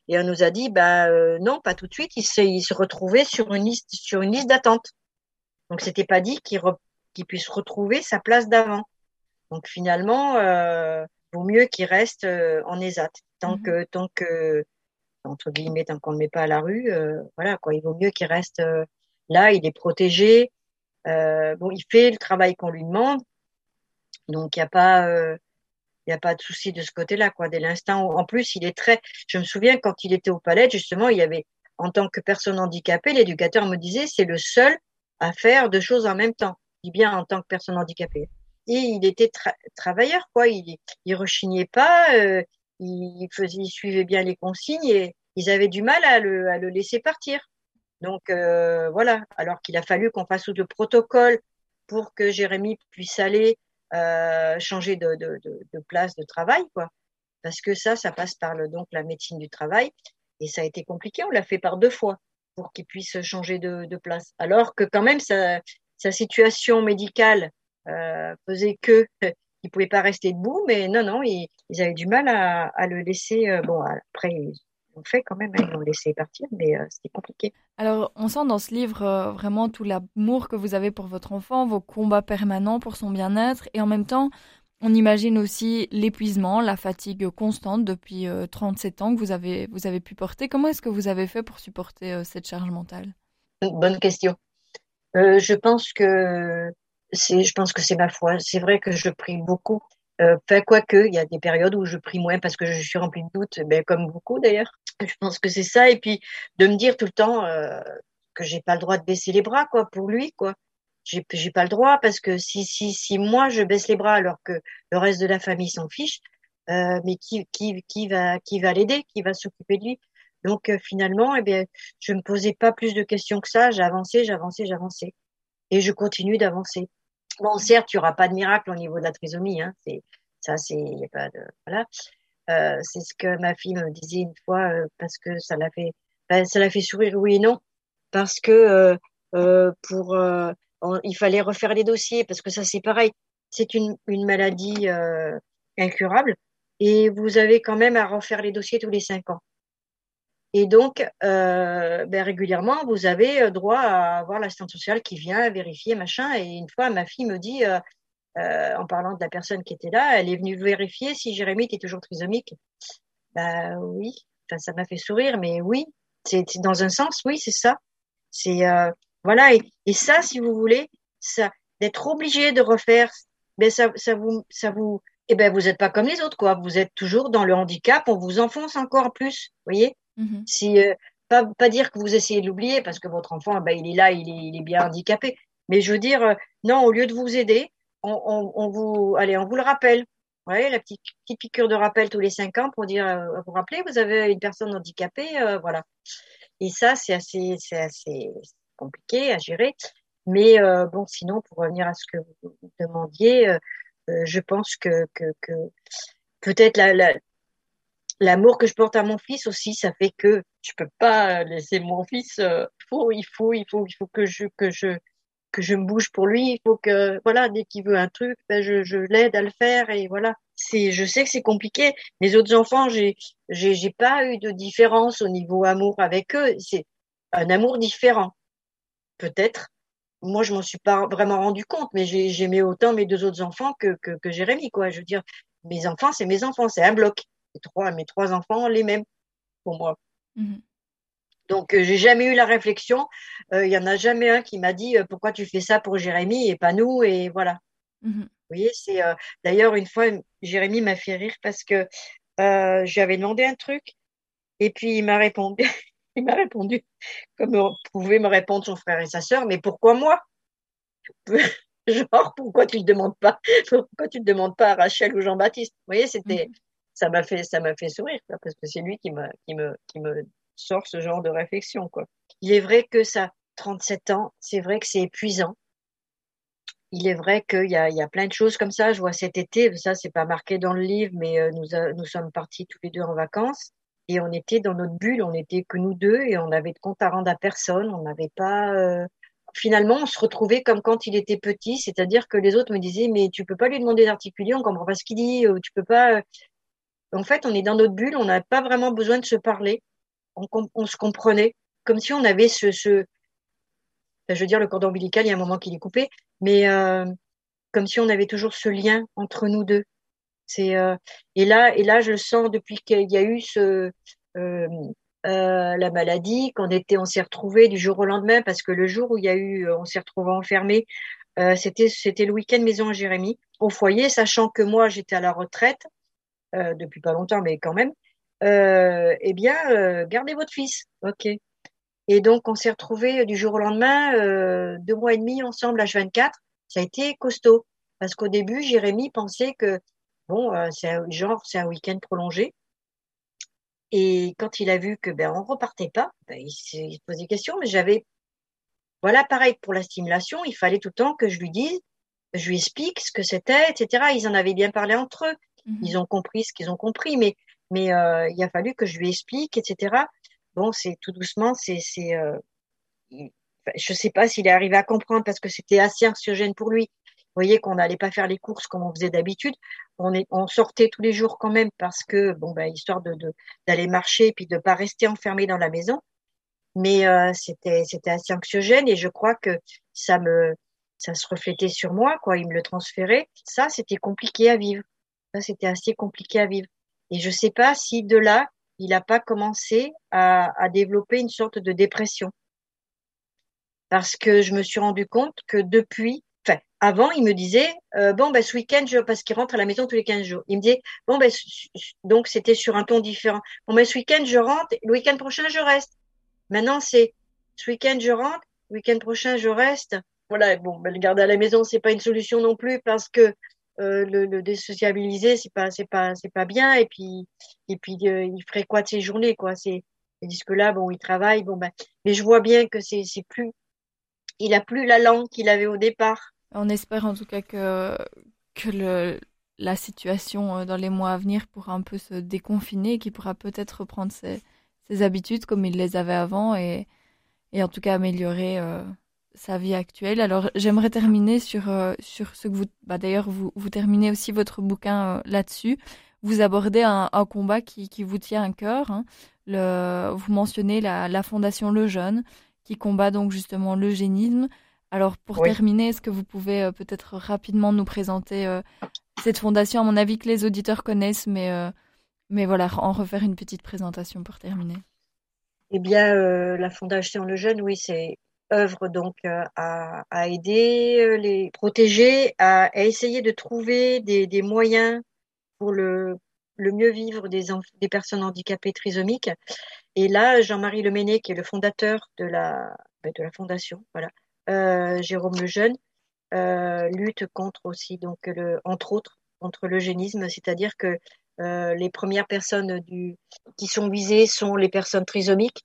Et on nous a dit, bah non, pas tout de suite. Il se, il se retrouvait sur une liste, sur une liste d'attente. Donc c'était pas dit qu'il qu'il puisse retrouver sa place d'avant. Donc finalement, euh, vaut mieux qu'il reste en ESAT tant mmh que tant que entre guillemets tant qu'on ne le met pas à la rue, voilà quoi. Il vaut mieux qu'il reste là. Il est protégé. Euh, bon, il fait le travail qu'on lui demande, donc il n'y a pas, euh, il a pas de souci de ce côté-là, quoi. Dès l'instant en plus, il est très. Je me souviens quand il était au palais, justement, il y avait, en tant que personne handicapée, l'éducateur me disait, c'est le seul à faire deux choses en même temps. Je dis bien en tant que personne handicapée. Et il était travailleur, quoi. Il, il rechignait pas, euh, il faisait, il suivait bien les consignes et ils avaient du mal à le laisser partir. Donc euh, voilà, alors qu'il a fallu qu'on fasse le protocole pour que Jérémy puisse aller euh, changer de, place de travail, quoi. Parce que ça, ça passe par le, donc la médecine du travail et ça a été compliqué. On l'a fait par deux fois pour qu'il puisse changer de, place. Alors que quand même sa, situation médicale euh, faisait que il pouvait pas rester debout, mais non, non, ils, ils avaient du mal à, à le laisser. Euh, bon, après, fait quand même, hein, ils l'ont laissé partir, mais euh, c'était compliqué. Alors, on sent dans ce livre euh, vraiment tout l'amour que vous avez pour votre enfant, vos combats permanents pour son bien-être, et en même temps, on imagine aussi l'épuisement, la fatigue constante depuis 37 euh, ans que vous avez, vous avez pu porter. Comment est-ce que vous avez fait pour supporter cette charge mentale? Bonne question. je pense que c'est, je pense que c'est ma foi. C'est vrai que je prie beaucoup. Euh, quoique, il y a des périodes où je prie moins parce que je suis remplie de doutes, ben, comme beaucoup d'ailleurs. Je pense que c'est ça. Et puis, de me dire tout le temps euh, que j'ai pas le droit de baisser les bras, quoi, pour lui, quoi. J'ai, j'ai pas le droit parce que si, si, si moi je baisse les bras alors que le reste de la famille s'en fiche, euh, mais qui, qui, qui va, qui va l'aider, qui va s'occuper de lui? Donc euh, finalement, eh bien, je me posais pas plus de questions que ça. J'avançais, j'avançais, j'avançais, et je continue d'avancer. Bon, certes, il n'y aura pas de miracle au niveau de la trisomie. Hein. C'est ça, c'est y a pas de voilà. Euh, c'est ce que ma fille me disait une fois euh, parce que ça l'a fait, ben, ça l'a fait sourire oui et non parce que euh, pour il fallait refaire les dossiers parce que ça c'est pareil, c'est une une maladie incurable et vous avez quand même à refaire les dossiers tous les cinq ans. Et donc, ben, régulièrement, vous avez droit à avoir l'assistante sociale qui vient vérifier, machin. Et une fois, ma fille me dit, euh, en parlant de la personne qui était là, elle est venue vérifier si Jérémy était toujours trisomique. Bah oui, enfin, ça m'a fait sourire, mais oui, c'est dans un sens, oui, c'est ça. C'est euh, voilà, et, et, ça, si vous voulez, ça, d'être obligé de refaire, ben ça, ça vous, ça vous, eh ben vous n'êtes pas comme les autres, quoi. Vous êtes toujours dans le handicap, on vous enfonce encore plus, vous voyez. Mmh si, euh, pas, pas dire que vous essayez de l'oublier parce que votre enfant, bah, il est là, il est, il est bien handicapé. Mais je veux dire, euh, non, au lieu de vous aider, on, vous, allez, on vous le rappelle. Ouais, la petite, piqûre de rappel tous les cinq ans pour dire, euh, vous rappelez, vous avez une personne handicapée, voilà. Et ça, c'est assez, c'est assez compliqué à gérer. Mais bon, sinon, pour revenir à ce que vous demandiez, je pense que, peut-être la, la, l'amour que je porte à mon fils aussi, ça fait que je peux pas laisser mon fils. Euh, faut, il faut, il faut, il faut que je que je que je me bouge pour lui. Il faut que voilà, dès qu'il veut un truc, ben je, je l'aide à le faire et voilà. C'est, je sais que c'est compliqué. Les autres enfants, j'ai j'ai pas eu de différence au niveau amour avec eux. C'est un amour différent, peut-être. Moi, je m'en suis pas vraiment rendu compte, mais j'aimais autant mes deux autres enfants que, que, Jérémy, quoi. Je veux dire, mes enfants, c'est mes enfants, c'est un bloc trois, mes trois enfants les mêmes pour moi. Mhm. Donc, euh, j'ai jamais eu la réflexion. Il euh, y en a jamais un qui m'a dit euh, pourquoi tu fais ça pour Jérémy et pas nous et voilà. Mhm. Vous voyez, c'est d'ailleurs une fois Jérémy m'a fait rire parce que j'avais demandé un truc et puis il m'a répondu. il m'a répondu, comme pouvait me répondre son frère et sa sœur, mais pourquoi moi? Genre, pourquoi tu ne demandes pas Pourquoi tu ne demandes pas à Rachel ou Jean-Baptiste? Vous voyez, c'était, mm. ça m'a fait, ça m'a fait sourire, parce que c'est lui qui me, qui me, qui me sort ce genre de réflexion, quoi. Il est vrai que ça, 37 ans, c'est vrai que c'est épuisant. Il est vrai qu'il y a, il y a plein de choses comme ça. Je vois cet été, ça c'est pas marqué dans le livre, mais euh, nous, nous sommes partis tous les deux en vacances et on était dans notre bulle, on était que nous deux et on avait de compte à rendre à personne. On n'avait pas. Euh, finalement, on se retrouvait comme quand il était petit, c'est-à-dire que les autres me disaient mais tu peux pas lui demander d'articuler, on comprend pas ce qu'il dit, tu peux pas. En fait, on est dans notre bulle, on n'a pas vraiment besoin de se parler, on, se comprenait comme si on avait ce, ce je veux dire, le cordon ombilical, il y a un moment qu'il est coupé, mais euh, comme si on avait toujours ce lien entre nous deux. C'est euh, et là et là je le sens depuis qu'il y a eu ce euh, la maladie, qu'on était, on s'est retrouvé du jour au lendemain parce que le jour où il y a eu, on s'est retrouvé enfermé, c'était c'était le week-end maison à Jérémy au foyer, sachant que moi j'étais à la retraite depuis pas longtemps, mais quand même. Eh bien, gardez votre fils, ok. Et donc, on s'est retrouvés du jour au lendemain, euh, deux mois et demi ensemble, H24. Ça a été costaud. Parce qu'au début, Jérémy pensait que, bon, euh, c'est un, genre, c'est un week-end prolongé. Et quand il a vu que, ben, on repartait pas, ben, il s'est posé des questions, mais j'avais, voilà, pareil, pour la stimulation, il fallait tout le temps que je lui dise, je lui explique ce que c'était, etc. Ils en avaient bien parlé entre eux. Mmh Ils ont compris ce qu'ils ont compris, mais, mais euh, il a fallu que je lui explique, etc bon, c'est tout doucement, c'est, c'est, euh, je sais pas s'il est arrivé à comprendre parce que c'était assez anxiogène pour lui. Vous voyez qu'on n'allait pas faire les courses comme on faisait d'habitude. On, est, on sortait tous les jours quand même parce que, bon, ben, histoire de, d'aller marcher et puis de pas rester enfermé dans la maison. Mais euh, c'était, c'était assez anxiogène et je crois que ça me, ça se reflétait sur moi, quoi. Il me le transférait. Ça, c'était compliqué à vivre. Ça, c'était assez compliqué à vivre. Et je sais pas si de là, il n'a pas commencé à, développer une sorte de dépression. Parce que je me suis rendu compte que depuis, enfin, avant, il me disait, euh, bon, ben, ce week-end, parce qu'il rentre à la maison tous les 15 jours. Il me disait, bon, ben, donc c'était sur un ton différent. Bon, ben, ce week-end, je rentre, le week-end prochain, je reste. Maintenant, c'est, ce week-end, je rentre, le week-end prochain, je reste. Voilà, bon, ben, le garder à la maison, c'est pas une solution non plus parce que euh, le, le, désociabiliser, c'est pas, c'est pas, c'est pas bien. Et puis, et puis, euh, il ferait quoi de ses journées, quoi? C'est, tandis que là, bon, il travaille, bon, ben, mais je vois bien que c'est, c'est plus, il a plus la langue qu'il avait au départ. On espère en tout cas que, que le, la situation euh, dans les mois à venir pourra un peu se déconfiner, qu'il pourra peut-être reprendre ses, ses, habitudes comme il les avait avant et, et en tout cas améliorer sa vie actuelle. Alors j'aimerais terminer sur, euh, sur ce que vous... Bah, D'ailleurs, vous, vous terminez aussi votre bouquin euh, là-dessus. Vous abordez un, un combat qui, qui, vous tient à cœur. Hein. Le, vous mentionnez la, la, Fondation Le Jeune, qui combat donc justement l'eugénisme. Alors pour oui. terminer, est-ce que vous pouvez euh, peut-être rapidement nous présenter cette fondation, à mon avis que les auditeurs connaissent, mais, mais voilà, en refaire une petite présentation pour terminer Eh bien, la Fondation Le Jeune, oui, c'est œuvre donc euh, à, à, aider euh, les protéger, à, à essayer de trouver des, des, moyens pour le, le mieux vivre des, des personnes handicapées trisomiques. Et là, Jean-Marie Leméné, qui est le fondateur de la, ben, de la fondation, voilà, euh, Jérôme Lejeune, euh, lutte contre aussi, donc le, entre autres, contre l'eugénisme, c'est-à-dire que euh, les premières personnes du, qui sont visées sont les personnes trisomiques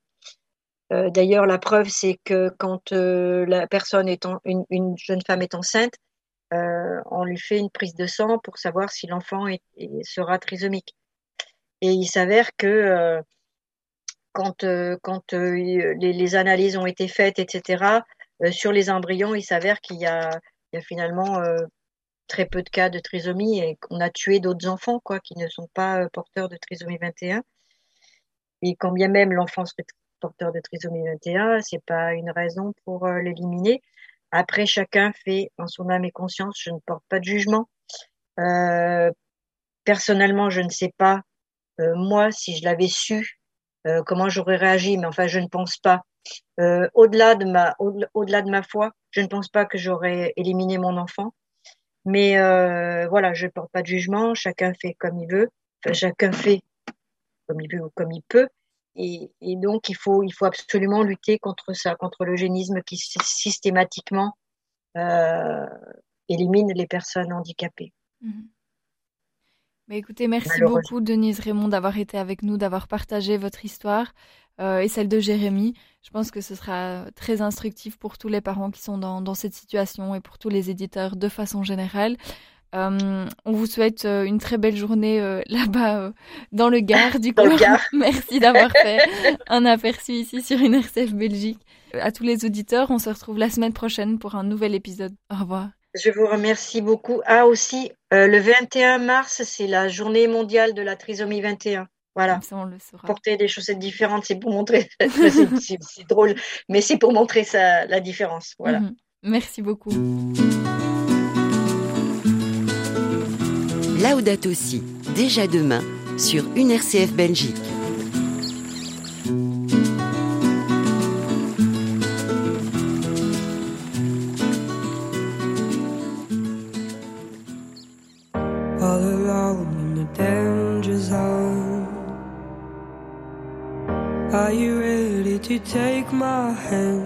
euh, d'ailleurs, la preuve, c'est que quand euh, la personne est une, une, jeune femme est enceinte, euh, on lui fait une prise de sang pour savoir si l'enfant sera trisomique. Et il s'avère que quand, les, analyses ont été faites, etc., sur les embryons, il s'avère qu'il y, a, finalement très peu de cas de trisomie et qu'on a tué d'autres enfants qui ne sont pas porteurs de trisomie 21. Et quand bien même l'enfant serait porteur de trisomie 21, c'est pas une raison pour euh, l'éliminer. Après, chacun fait en son âme et conscience. Je ne porte pas de jugement. Euh, personnellement, je ne sais pas euh, moi si je l'avais su comment j'aurais réagi, mais enfin, je ne pense pas. Au-delà de ma au-delà de ma foi, je ne pense pas que j'aurais éliminé mon enfant. Mais voilà, je ne porte pas de jugement. Chacun fait comme il veut. Chacun fait comme il veut ou comme il peut. Et, et, donc, il faut, il faut absolument lutter contre ça, contre l'eugénisme qui systématiquement euh, élimine les personnes handicapées. Mmh. Mais écoutez, merci beaucoup, Denise Raymond, d'avoir été avec nous, d'avoir partagé votre histoire euh, et celle de Jérémy. Je pense que ce sera très instructif pour tous les parents qui sont dans, dans cette situation et pour tous les éditeurs de façon générale. Euh, on vous souhaite euh, une très belle journée euh, là-bas dans le Gard du coup. Merci d'avoir fait un aperçu ici sur une RCF Belgique. À tous les auditeurs, on se retrouve la semaine prochaine pour un nouvel épisode. Au revoir. Je vous remercie beaucoup. Ah aussi, le 21 mars, c'est la journée mondiale de la trisomie 21. Voilà. Ça, on le saura. Porter des chaussettes différentes, c'est pour montrer. c'est drôle, mais c'est pour montrer ça, la différence. Voilà. -hmm. Merci beaucoup. Laudato aussi, déjà demain, sur une RCF Belgique. Are you ready to take my hand?